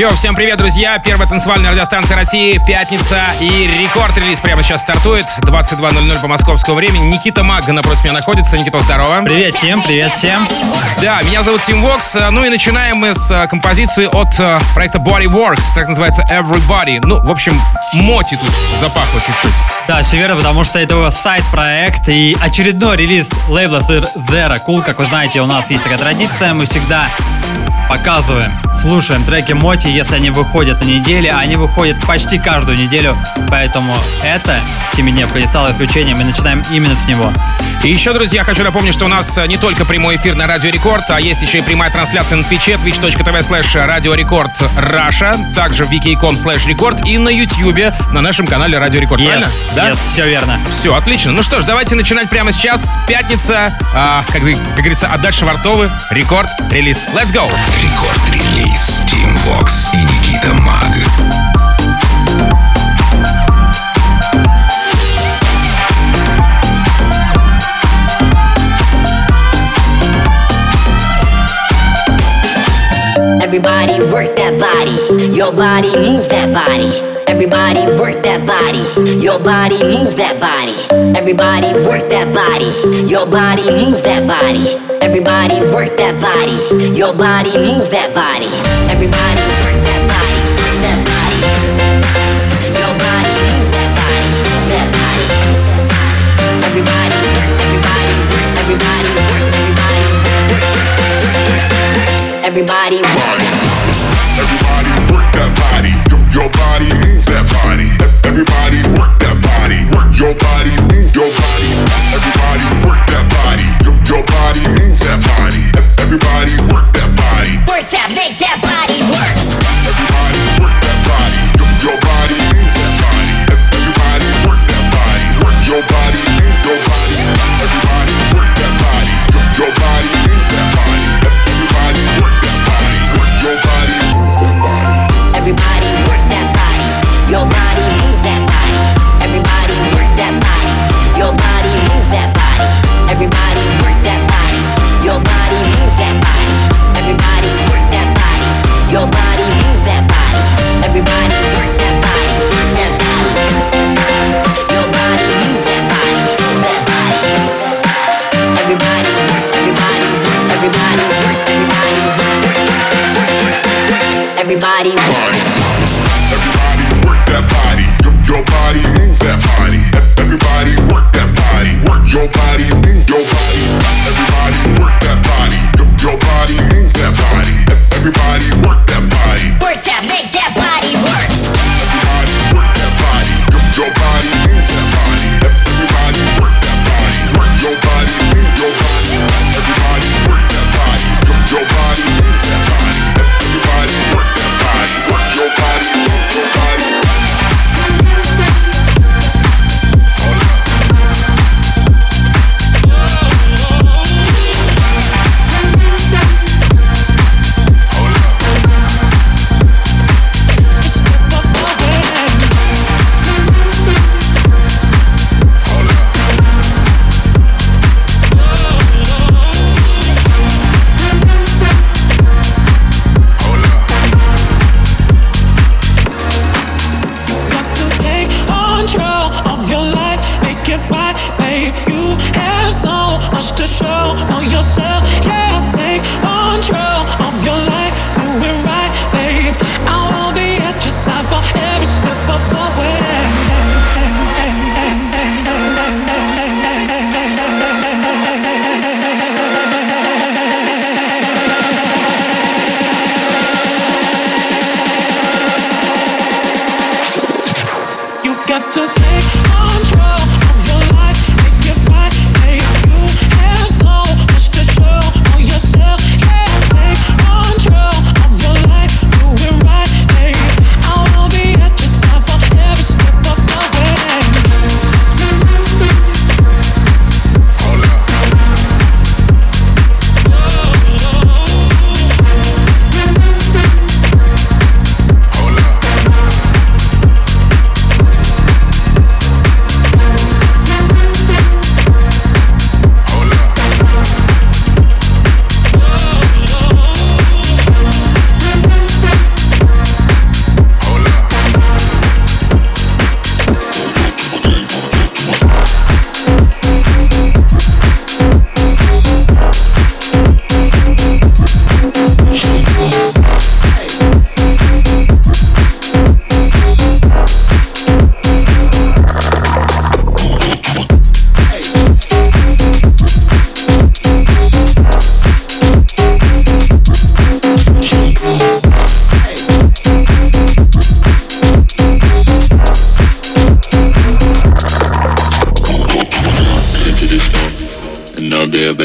Йо, всем привет, друзья! Первая танцевальная радиостанция России, пятница и рекорд-релиз прямо сейчас стартует. 22.00 по московскому времени. Никита Магга напротив меня находится. Никита, здорово. Привет всем, привет всем. Да, меня зовут Тим Вокс. Ну и начинаем мы с э, композиции от э, проекта Body Works. Так называется Everybody. Ну, в общем, моти тут запахло чуть-чуть. Да, все верно, потому что это его сайт-проект и очередной релиз лейбла Zero Cool. Как вы знаете, у нас есть такая традиция. Мы всегда показываем, слушаем треки MOTi, если они выходят на неделе, а они выходят почти каждую неделю, поэтому эта семидневка не стало исключением, мы начинаем именно с него. И еще, друзья, хочу напомнить, что у нас не только прямой эфир на Радио Рекорд, а есть еще и прямая трансляция на Твиче, twitch.tv slash Radio Record Russia, также в vk.com slash Record и на Ютьюбе на нашем канале Радио Рекорд, yes, правильно? Да? Yes, все верно. Все, отлично. Ну что ж, давайте начинать прямо сейчас. Пятница, а, как, как говорится, отдать швартовы, Record Release. Let's go! Рекорд-релиз Тим Вокс и Никита Маг. Everybody work that body, your body move that body. Everybody work that body, your body move that body. Everybody work that body, your body move that body. Everybody work that body, your body move that body. Everybody work that body, that body. Your body move that body, move that body. Everybody work, everybody work, everybody work, everybody work, work, work, work, work, work. Everybody work.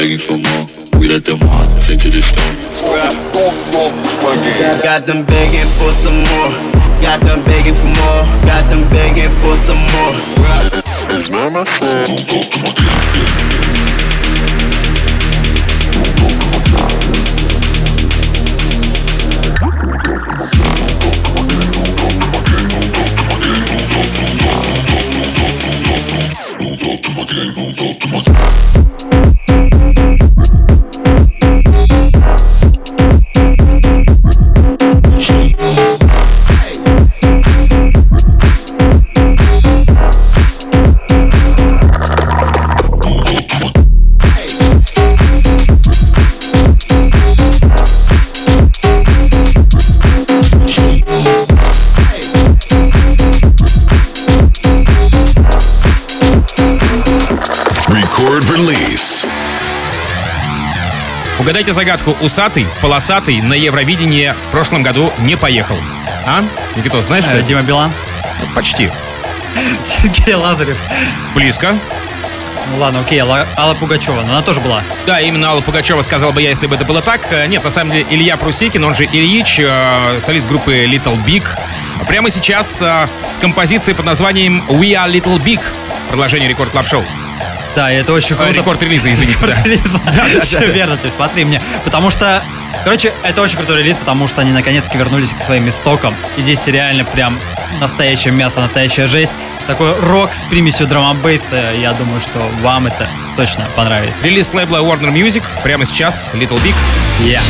Begging for more. We let them hearts into the stone. Got them begging for some more. Got them begging for more. Got them begging for some more. Record Угадайте загадку. Усатый, полосатый на Евровидение в прошлом году не поехал. А? Никита, знаешь? Э, что? Дима Билан, Почти. Сергей Лазарев. Близко. Ну ладно, окей, Алла, Алла Пугачева, но она тоже была. Да, именно Алла Пугачева сказал бы я, если бы это было так. Э, Нет, на самом деле Илья Прусикин, он же Ильич, э, солист группы Little Big. Прямо сейчас э, с композицией под названием We Are Little Big. Продолжение Record Club Show. Да, это очень круто. Рекорд релиза, извините. да. Релиза. Да, да, Все верно, ты смотри мне. Потому что, короче, это очень крутой релиз, потому что они наконец-таки вернулись к своим истокам. И здесь реально прям настоящее мясо, настоящая жесть. Такой рок с примесью драм бейса Я думаю, что вам это точно понравится. Релиз лейбла Warner Music. Прямо сейчас Little Big. Yeah.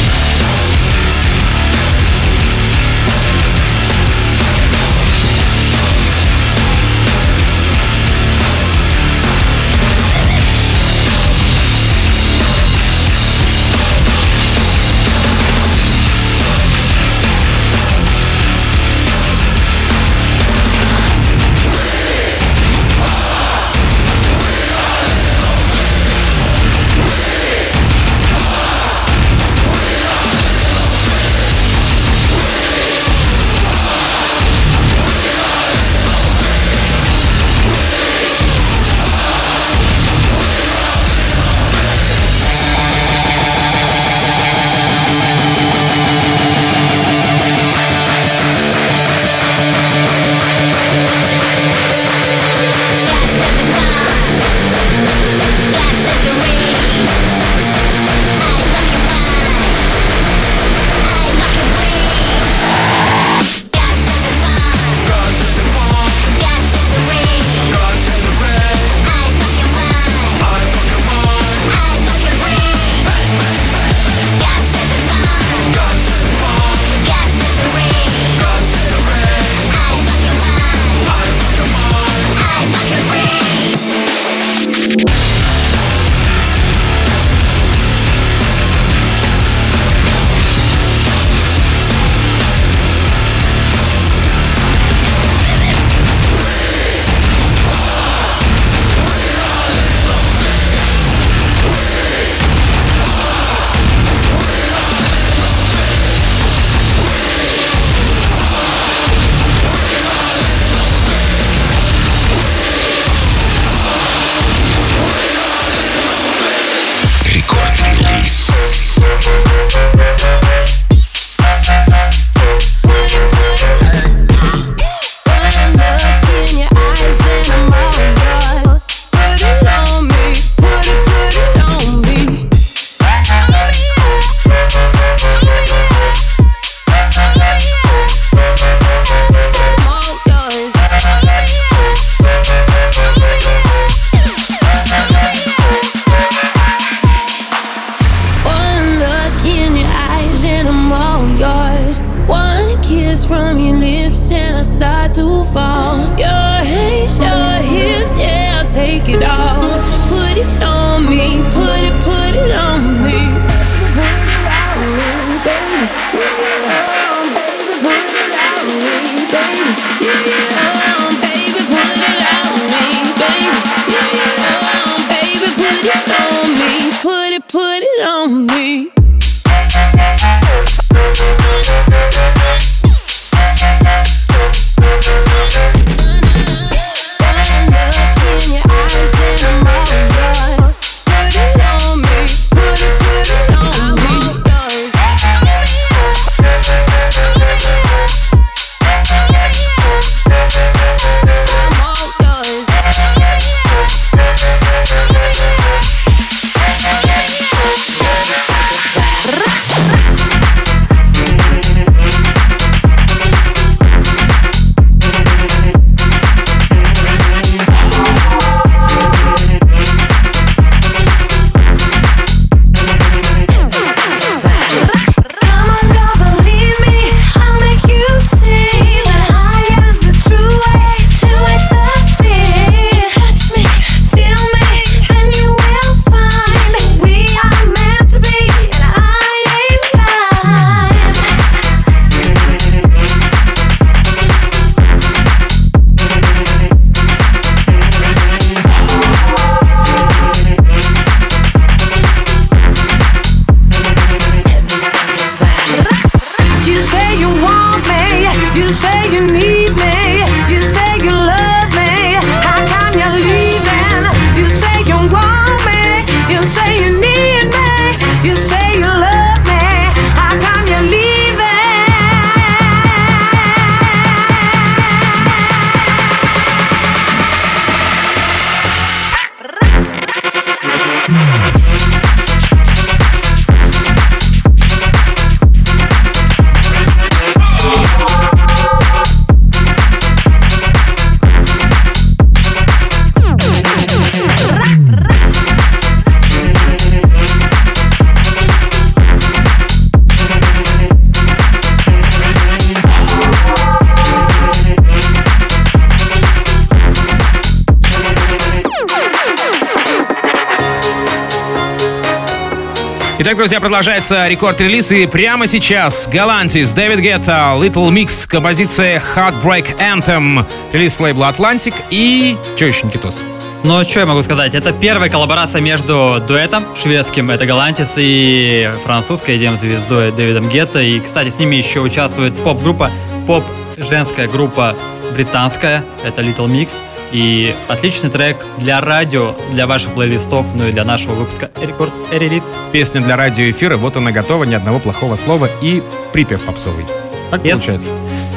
продолжается рекорд-релиз, и прямо сейчас Галантис, Дэвид Гетта, Little Mix, композиция Heartbreak Anthem, релиз лейбла Atlantic и... Че еще, Никитос? Ну, а что я могу сказать? Это первая коллаборация между дуэтом шведским, это Галантис, и французской дем-звездой Дэвидом Гетто. И, кстати, с ними еще участвует поп-группа, поп-женская группа британская, это Little Mix. И отличный трек для радио, для ваших плейлистов, ну и для нашего выпуска «Рекорд Релиз». Песня для радиоэфира, вот она готова, ни одного плохого слова и припев попсовый. Так и есть получается.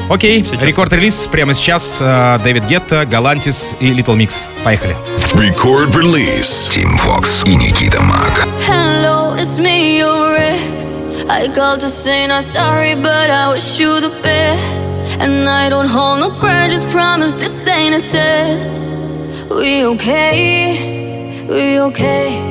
Окей, Record Release прямо сейчас. Э, Дэвид Гетта, Galantis и Little Mix. Поехали. Record Release. Tim Vox и Никита Мак. Hello, it's me, your ex. I called to say not sorry, but I wish you the best. And I don't hold no grudges, promise this ain't a test. We okay, we okay.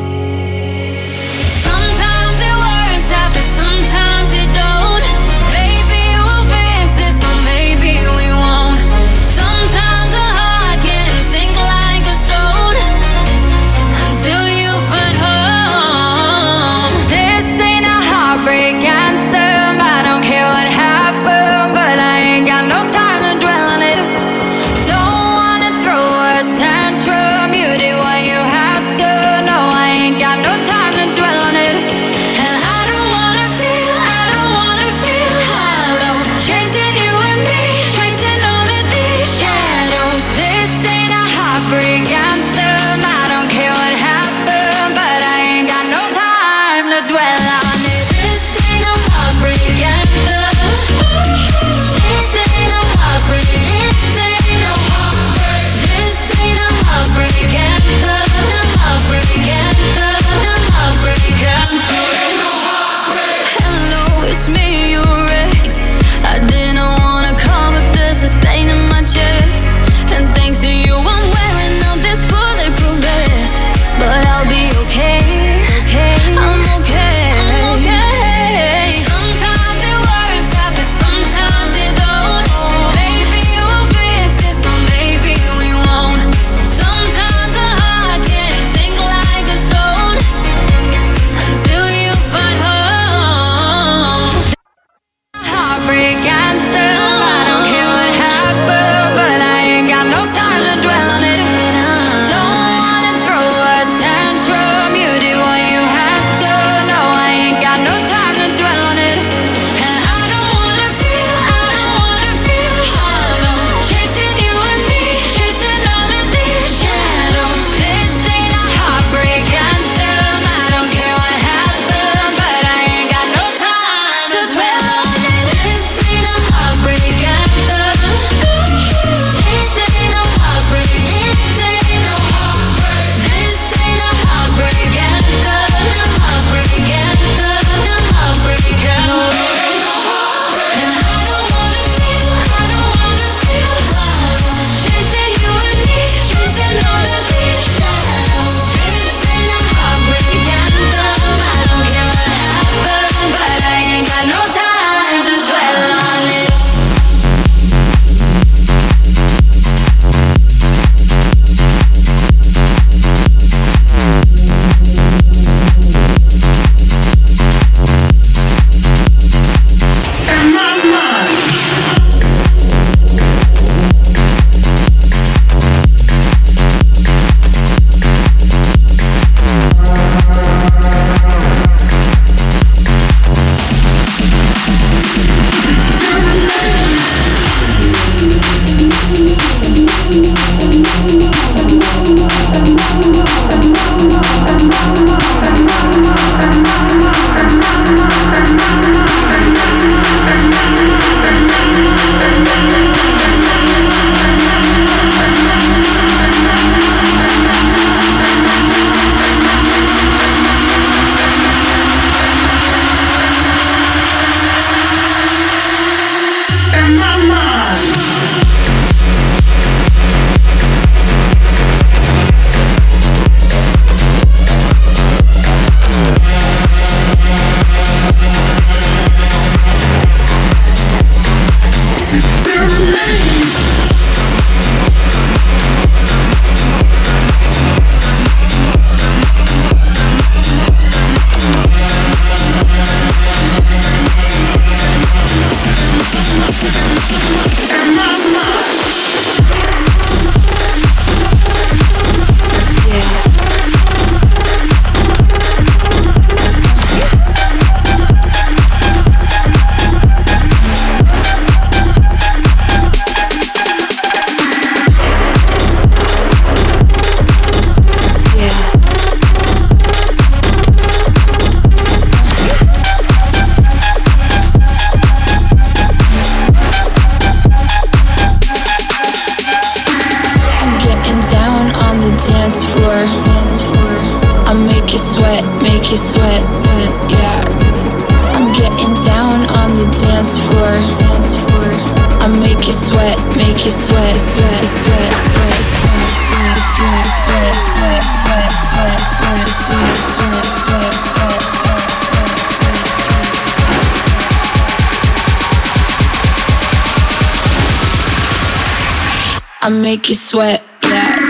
I make you sweat, yeah.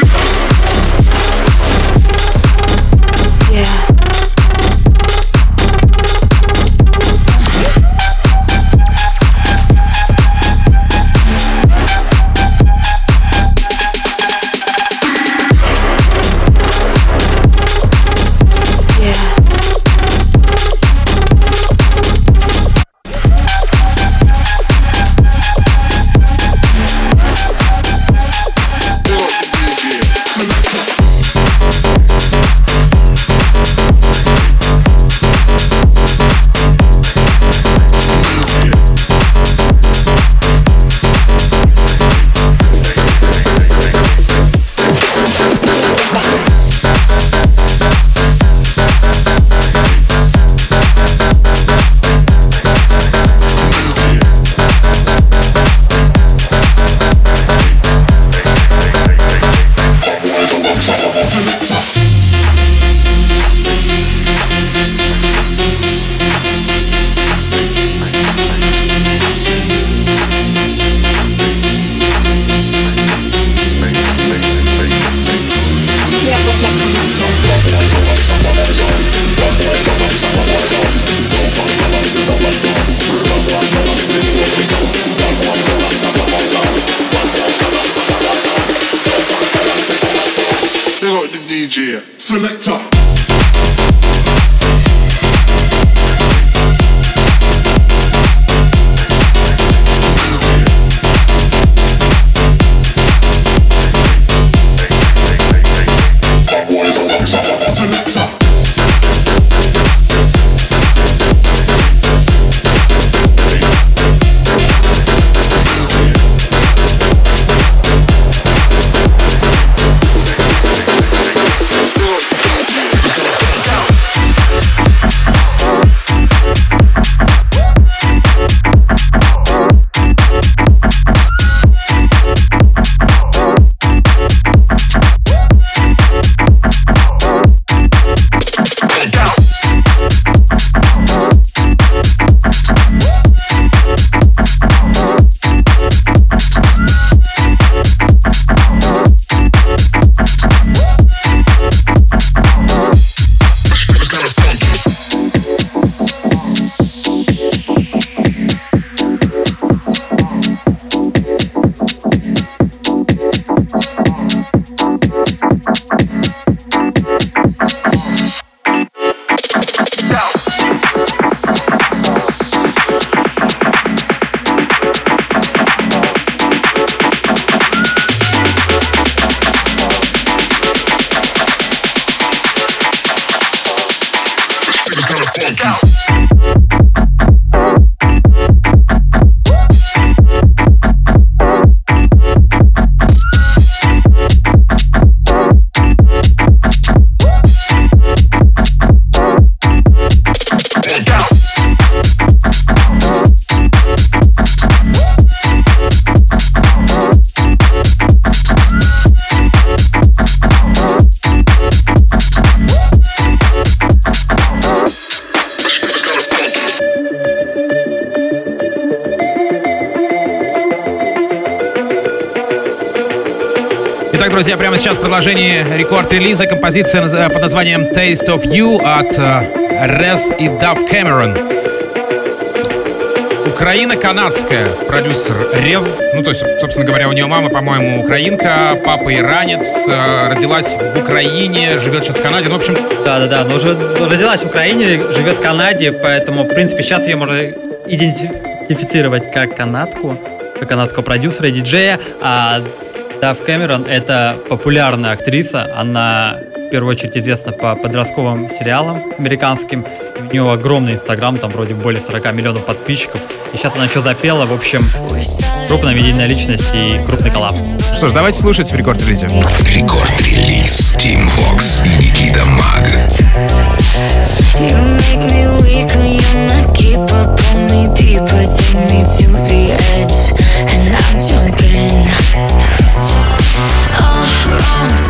Итак, друзья, прямо сейчас в продолжении рекорд-релиза композиция наз- под названием Taste of You от э, Rez и Duff Cameron. Украина-канадская, продюсер Рез. Ну, то есть, собственно говоря, у нее мама, по-моему, украинка, папа иранец, э, родилась в Украине, живет сейчас в Канаде. Ну, в общем, Да-да-да, но уже родилась в Украине, живет в Канаде, поэтому, в принципе, сейчас ее можно идентифицировать как канадку, как канадского продюсера и диджея, а Дав Кэмерон — это популярная актриса, она в первую очередь известна по подростковым сериалам американским, у нее огромный инстаграм, там вроде более 40 миллионов подписчиков, и сейчас она еще запела, в общем, крупная медийная личность и крупный коллаб. что ж, давайте слушать в Record Release 'е. Record Release Tim Vox и Никита Маг. You make me weak when you're my keeper. Pull me deeper, take me to the edge, and I'll jump in. dance.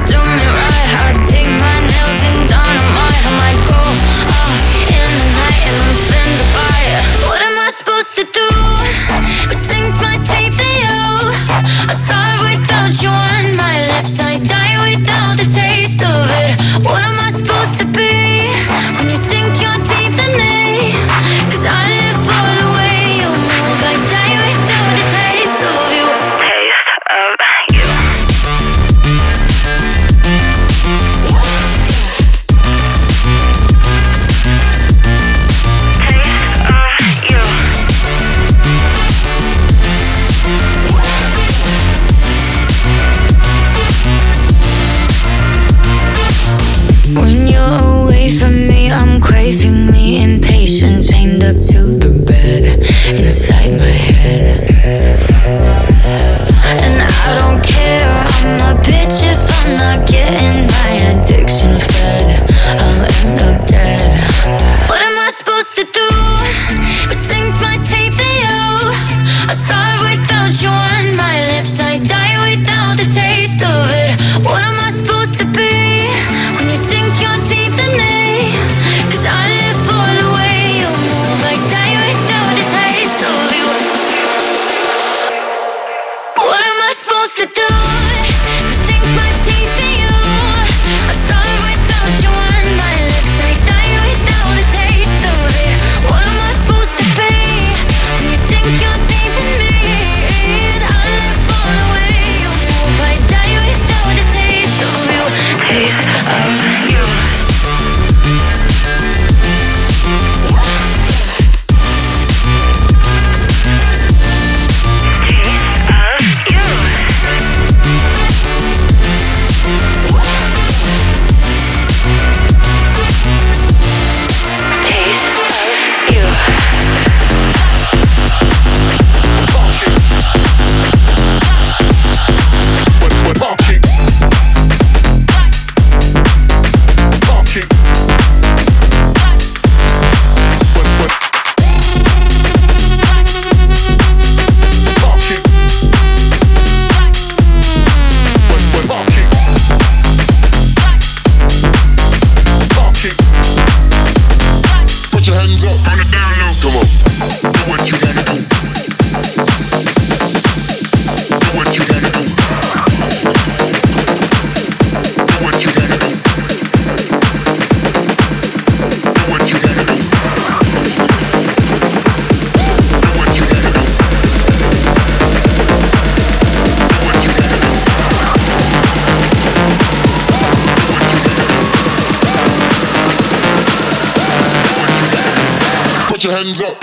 Hands up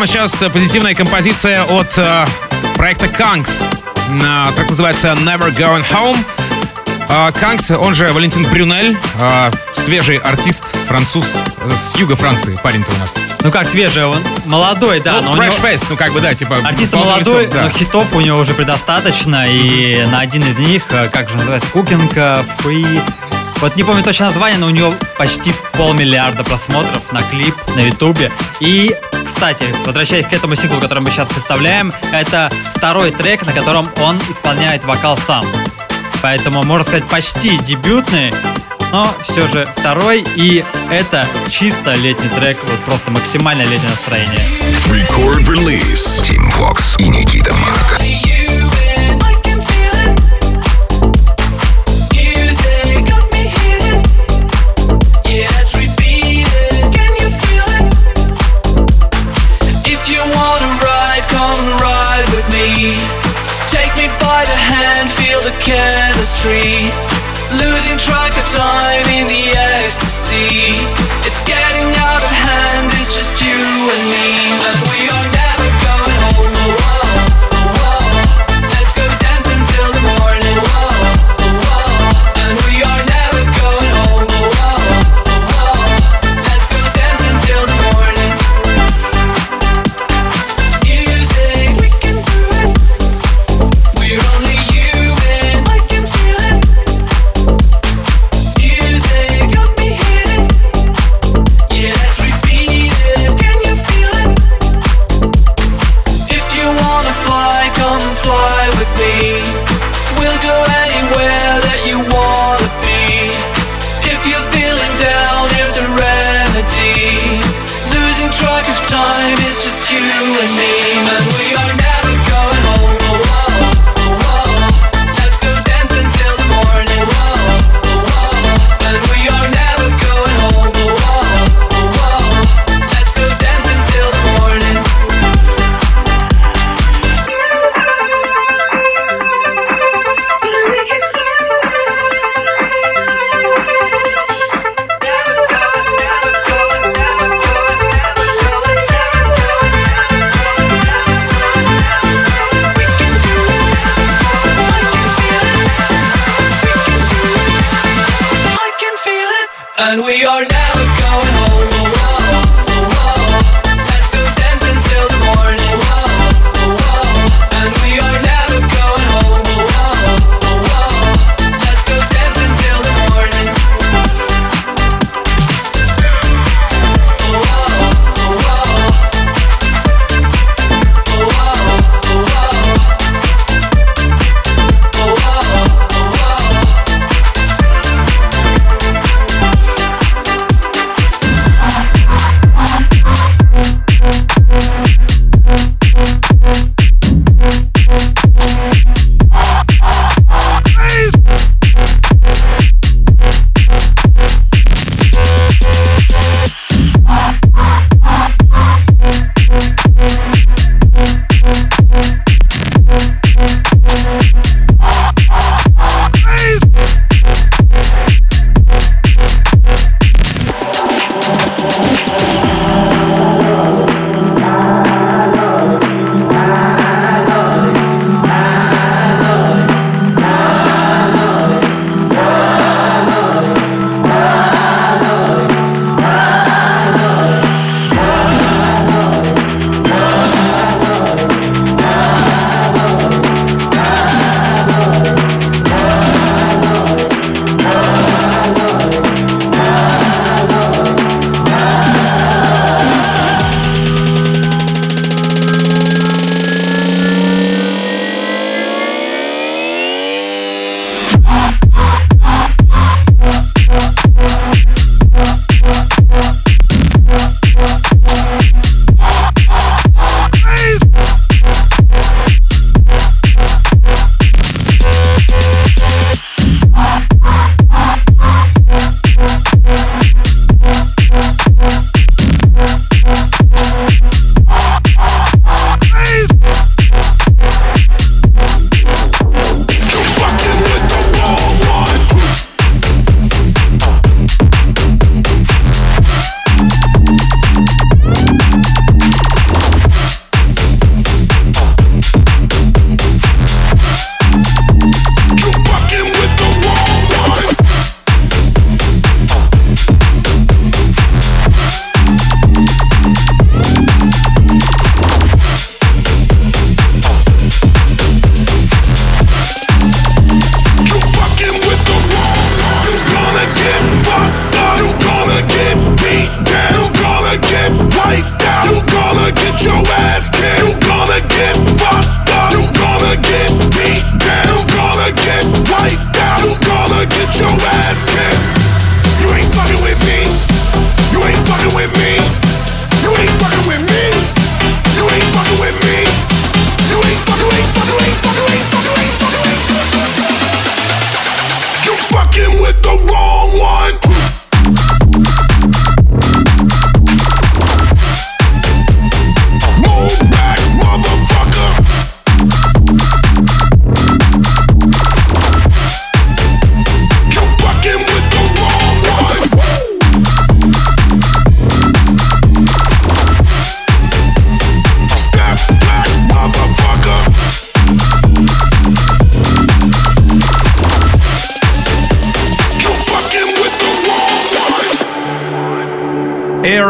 прямо сейчас э, позитивная композиция от э, проекта Kanks. Э, трек называется Never Going Home. Э, Канкс, он же Валентин Брюнель, э, свежий артист, француз э, с юга Франции, парень-то у нас. Ну как свежий, он молодой, да. но ну, него- Fresh Face, ну как бы, да, типа... Артист молодой, лицо, да. но хитов у него уже предостаточно, и на один из них, э, как же называется, Cooking э, Free. Вот не помню точно название, но у него почти полмиллиарда просмотров на клип на Ютубе. И, кстати, возвращаясь к этому синглу, который мы сейчас представляем, это второй трек, на котором он исполняет вокал сам. Поэтому, можно сказать, почти дебютный, но все же второй. И это чисто летний трек, вот просто максимально летнее настроение. Record Release. Team Fox и Никита Мак. tree. like that. You gonna get your ass kicked. You gonna get fucked up. You gonna get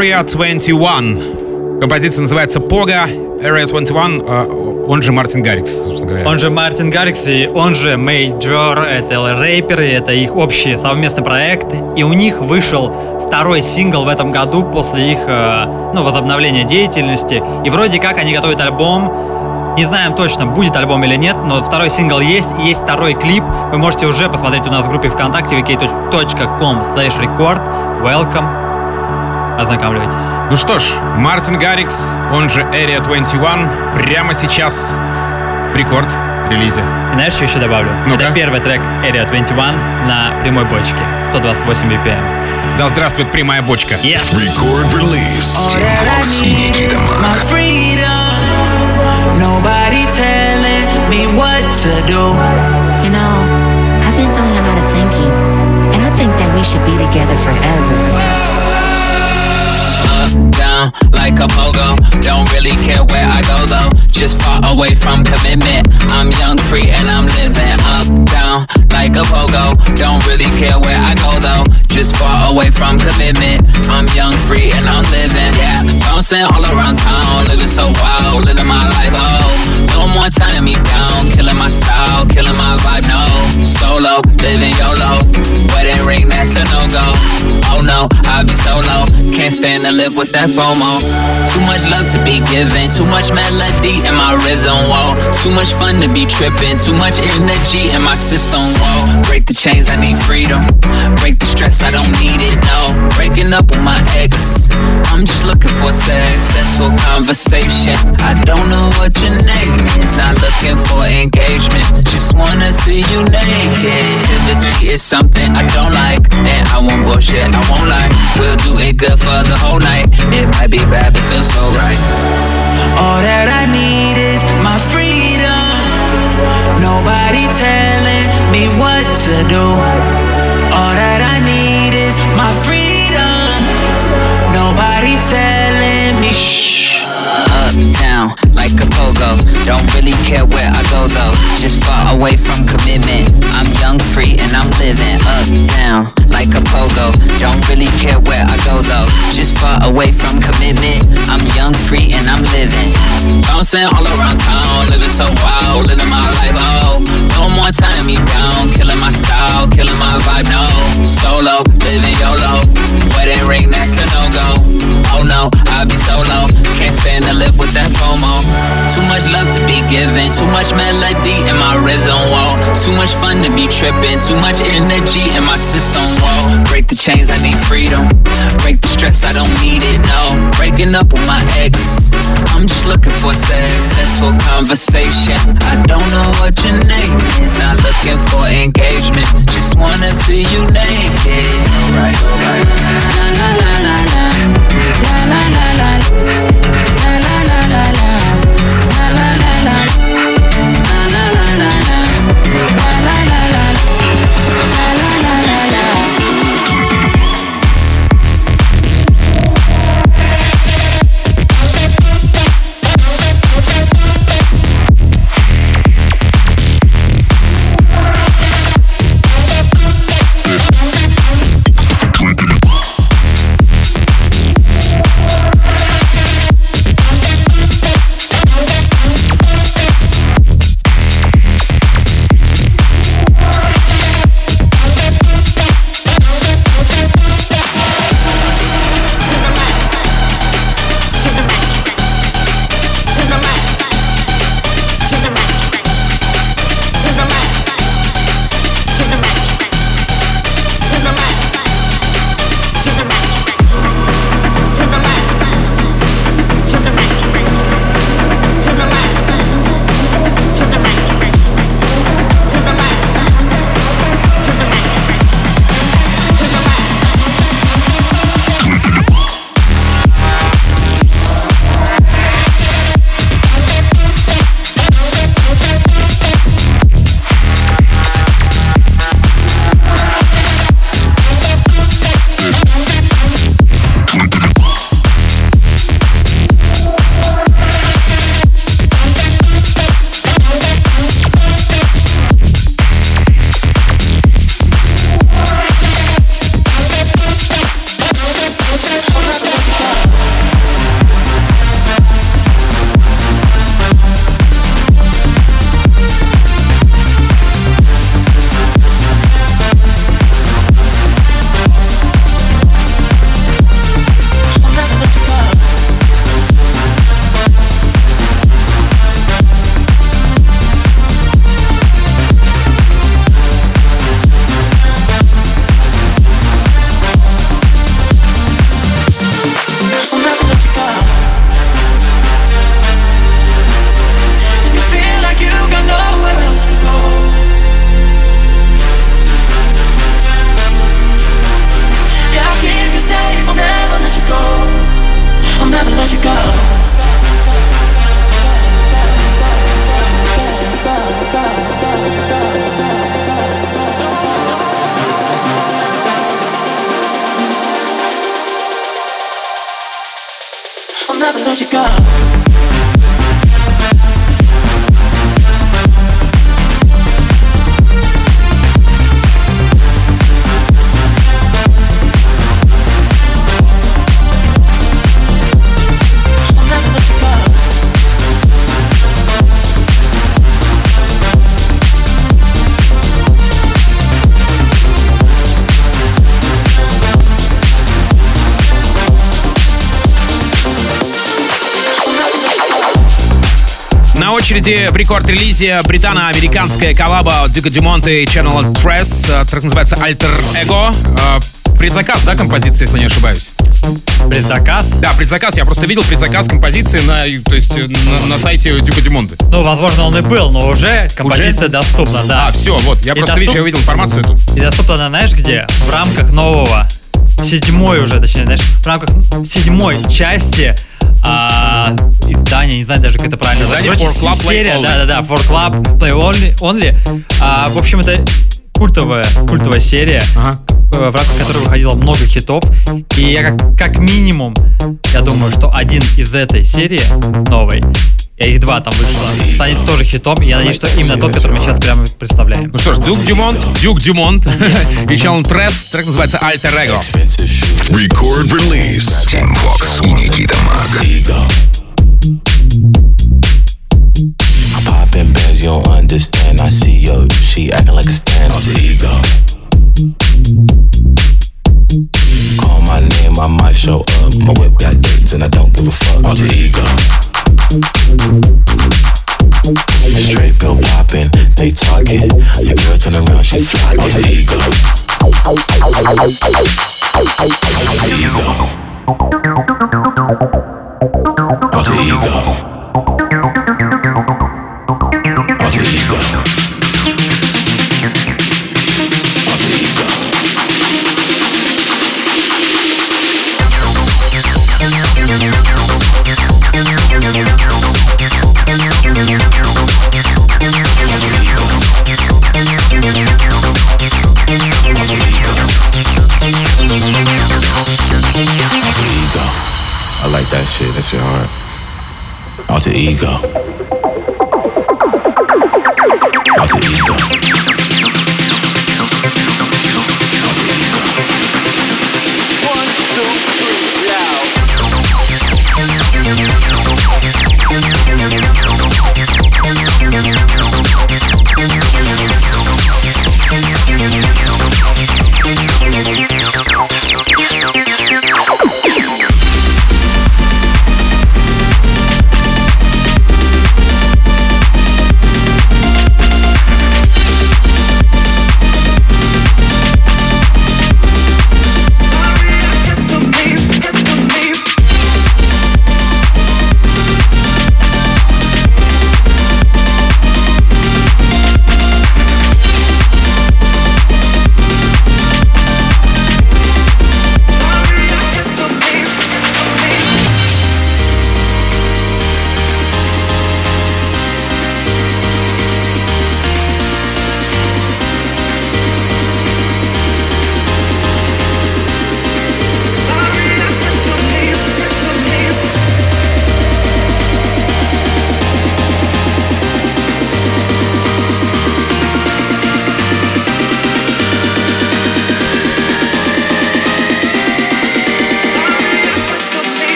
Area 21. Композиция называется Pogo. Area 21, э, он же Мартин Гаррикс, собственно говоря. Он же Мартин Гаррикс и он же Maejor, это рэперы, это их общий совместный проект. И у них вышел второй сингл в этом году после их э, ну, возобновления деятельности. И вроде как они готовят альбом. Не знаем точно, будет альбом или нет, но второй сингл есть, есть второй клип. Вы можете уже посмотреть у нас в группе ВКонтакте vk.com slash record. Welcome. Ознакомливайтесь. Ну что ж, Мартин Гаррикс, он же Area 21, прямо сейчас рекорд релизе. И знаешь, что еще добавлю? Ну-ка. Это первый трек Area 21 на прямой бочке. 128 BPM. Да здравствует прямая бочка. Yes. Record release. Team Fox и Никита my Мак. freedom. Nobody telling me what to do. You know, I've been doing a lot of thinking, and I think that we should be together forever. Really care where I go though. Just far away from commitment. I'm young, free, and I'm living up, down, like a pogo. Don't really care where I go though. Just far away from commitment. I'm young, free, and I'm living. Yeah, bouncing all around town, living so wild, living my life. Oh, no more turning me down, killing my style, killing my vibe. No, solo, living YOLO. Wedding ring, that's a no go. Oh no, I'll be solo. Can't stand to live with that FOMO. Too much love to be given, too much melody in my rhythm. Whoa, too much fun to be tripping, too much energy in my system. Whoa, break the chains, I need freedom. Break the stress, I don't need it. No, breaking up with my ex. I'm just looking for successful conversation. I don't know what your name is, not looking for engagement. Just wanna see you naked. Activity is something I don't like, and I won't bullshit. I won't lie. We'll do it good for the whole night. It might be bad, but feels so right. All that I need is my freedom. Nobody telling me what to do. All that I need is my freedom. Telling me shh. up, down, like a pogo. Don't really care where I go though. Just far away from commitment. I'm young, free, and I'm living up, down, like a pogo. Don't really care where I go though. Just far away from commitment. I'm young, free, and I'm living. Bouncing all around town, living so wild, living my life. Oh, no more turning me down, killing my style, killing my vibe. No, solo, living YOLO. Wedding be tripping, too much energy in my system. Whoa, break the chains, I need freedom. Break the stress, I don't need it. No, breaking up with my ex. I'm just looking for successful conversation. I don't know what your name is, not looking for engagement. Just wanna see you naked. Alright, alright. La la la la. La la la la. La очереди в рекорд-релизе британо-американская коллаба от Дюка Дюмонта и Channel Tress. э, Трек называется Alter Ego. Э, Предзаказ, да, композиции, если не ошибаюсь? Предзаказ? Да, предзаказ. Я просто видел предзаказ композиции на, то есть, э, на, на сайте Дюка Дюмонта. Ну, возможно, он и был, но уже композиция доступна, да. А, все, вот. Я И просто, доступ- видишь, я увидел информацию тут. И доступна она, знаешь, где? В рамках нового, седьмой уже, точнее, знаешь, в рамках седьмой части а, издания, не знаю даже, как это правильно Издание назвать. For Club серия, да-да-да, For Club Play Only. only. А, в общем, это культовая, культовая серия, Ага. э, в рамках которой выходило много хитов. И я как, как минимум, я думаю, что один из этой серии новой, их два там вышло, станет тоже хитом. И я надеюсь, что именно тот, который мы сейчас прямо представляем. Ну что ж, Дюк Дюмонт, Дюк Дюмонт и Channel Tress. Трек называется Alter Ego. Record Release. Team Vox и Никита bands, you don't understand. I see yo, she acting like a stand. Alter ego. Call my name, I might show up. My whip got dates and I don't give a fuck. Alter ego. Straight bill popping, they talking. Your girl turn around, she fly. Alter ego. Alter ego. Alter ego. Alter ego.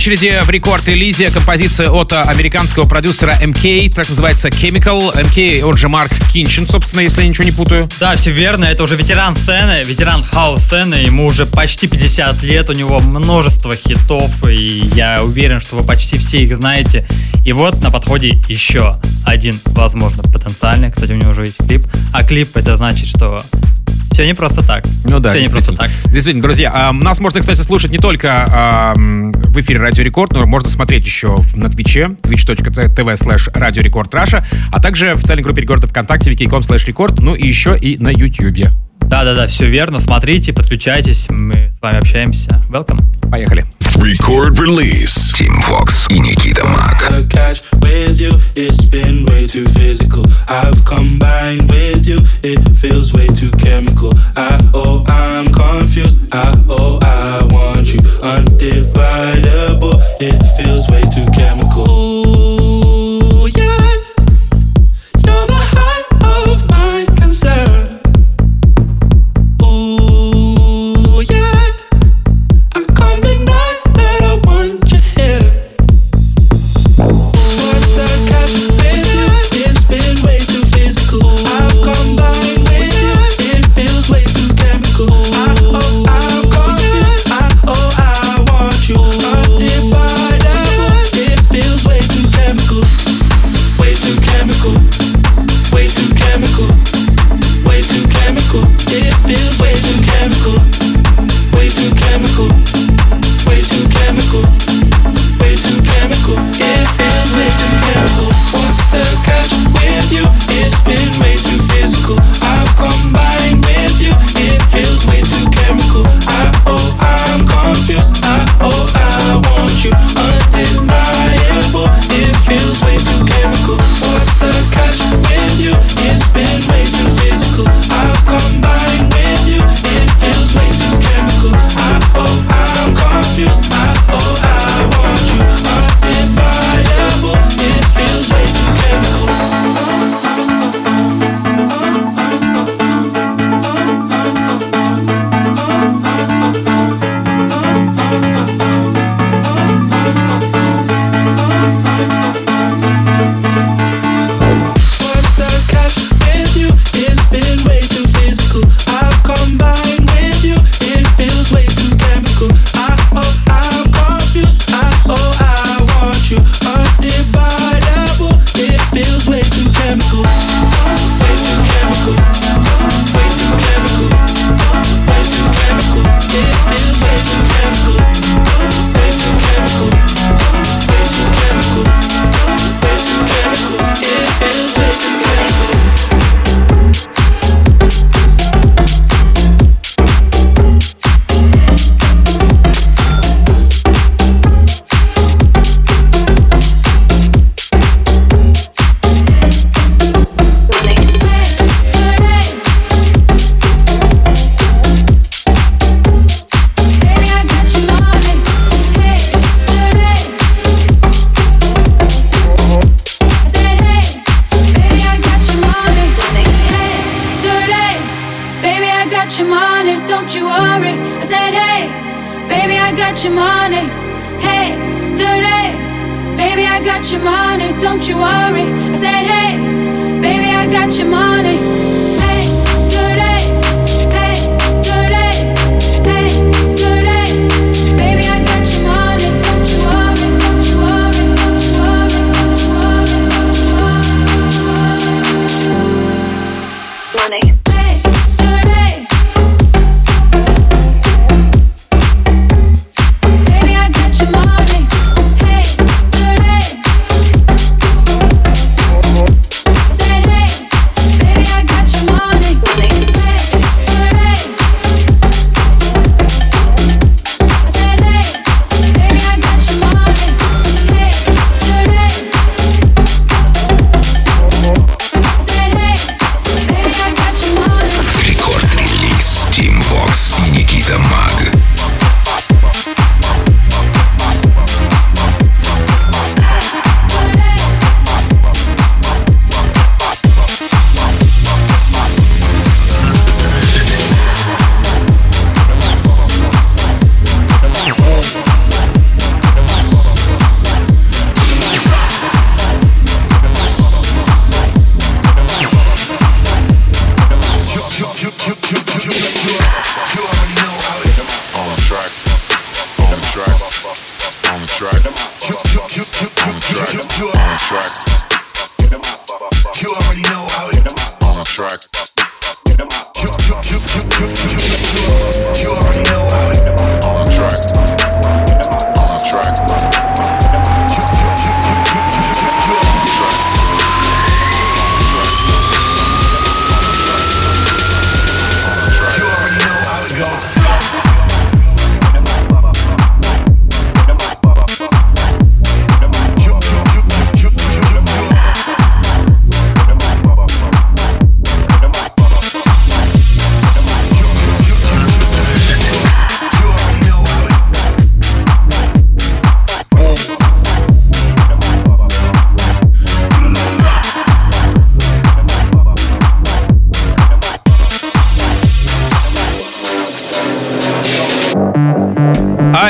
Очереди в Record Release 'е композиция от а, американского продюсера MK, трек называется Chemical. MK, он же Марк Кинчин, собственно, если я ничего не путаю. Да, все верно, это уже ветеран сцены, ветеран хаус-сцены, ему уже почти 50 лет, у него множество хитов, и я уверен, что вы почти все их знаете. И вот на подходе еще один, возможно, потенциальный, кстати, у него уже есть клип, а клип это значит, что все не просто так. Ну да, все не просто так. Действительно, друзья, а, нас можно, кстати, слушать не только м, в эфире Радио Рекорд, но можно смотреть еще на Твиче, twitch.tv slash Radio Record Russia, а также в официальной группе Рекорда ВКонтакте, wiki.com slash Record, ну и еще и на Ютьюбе. Да-да-да, все верно, смотрите, подключайтесь, мы с вами общаемся. Welcome. Поехали. Record release. Team Fox и Никита Мак. a catch with you. It's been way too physical. I've combined with you. It feels way too chemical. I oh I'm confused. I oh I want you undividable. It feels way too chemical.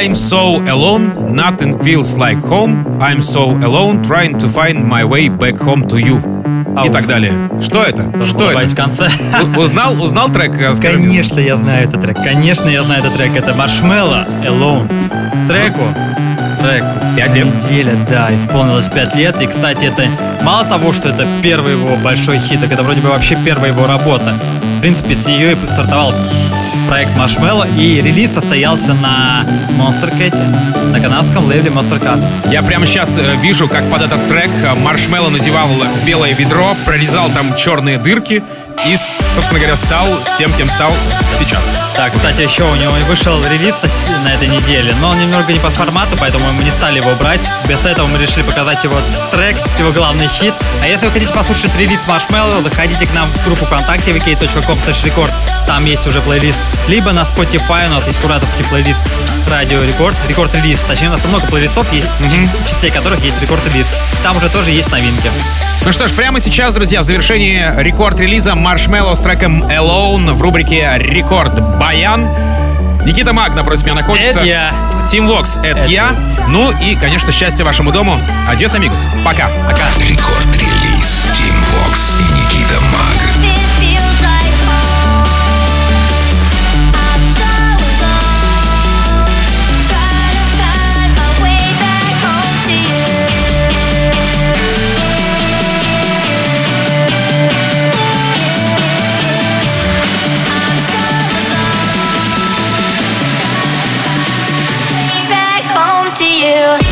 I'm so alone, nothing feels like home. I'm so alone, trying to find my way back home to you. И Ауф. так далее. Что это? Должен Что в это? конце. У- Узнал, узнал трек? э, мне? Конечно, я знаю этот трек. Конечно, я знаю этот трек. Это Маршмелло Alone. Треку. Треку. Пять лет? Неделя, да, исполнилось 5 лет. И, кстати, это мало того, что это первый его большой хит, так это вроде бы вообще первая его работа. В принципе, с нее и стартовал проект Маршмелло, и релиз состоялся на Monster Cat, на канадском лейбле Monster Cat. Я прямо сейчас э, вижу, как под этот трек э, Маршмелло надевал белое ведро, прорезал там черные дырки и, собственно говоря, стал тем, кем стал сейчас. Так, кстати, еще у него вышел релиз на- этой неделе, но он немного не по формату, поэтому мы не стали его брать. Вместо этого мы решили показать его трек, его главный хит. А если вы хотите послушать релиз Marshmallow, заходите к нам в группу ВКонтакте vk.com record там есть уже плейлист. Либо на Spotify у нас есть кураторский плейлист Радио Рекорд, Рекорд Релиз. Точнее, у нас там много плейлистов, есть, в числе которых есть Рекорд Релиз. Там уже тоже есть новинки. Ну что ж, прямо сейчас, друзья, в завершении рекорд-релиза Marshmello с треком Alone в рубрике Рекорд Баян. Никита Маг напротив меня находится. Это я. Тим Вокс, это, я. Ну и, конечно, счастья вашему дому. Adiós, amigos. Пока. Пока. Рекорд-релиз Тим Вокс и Никита Маг. feel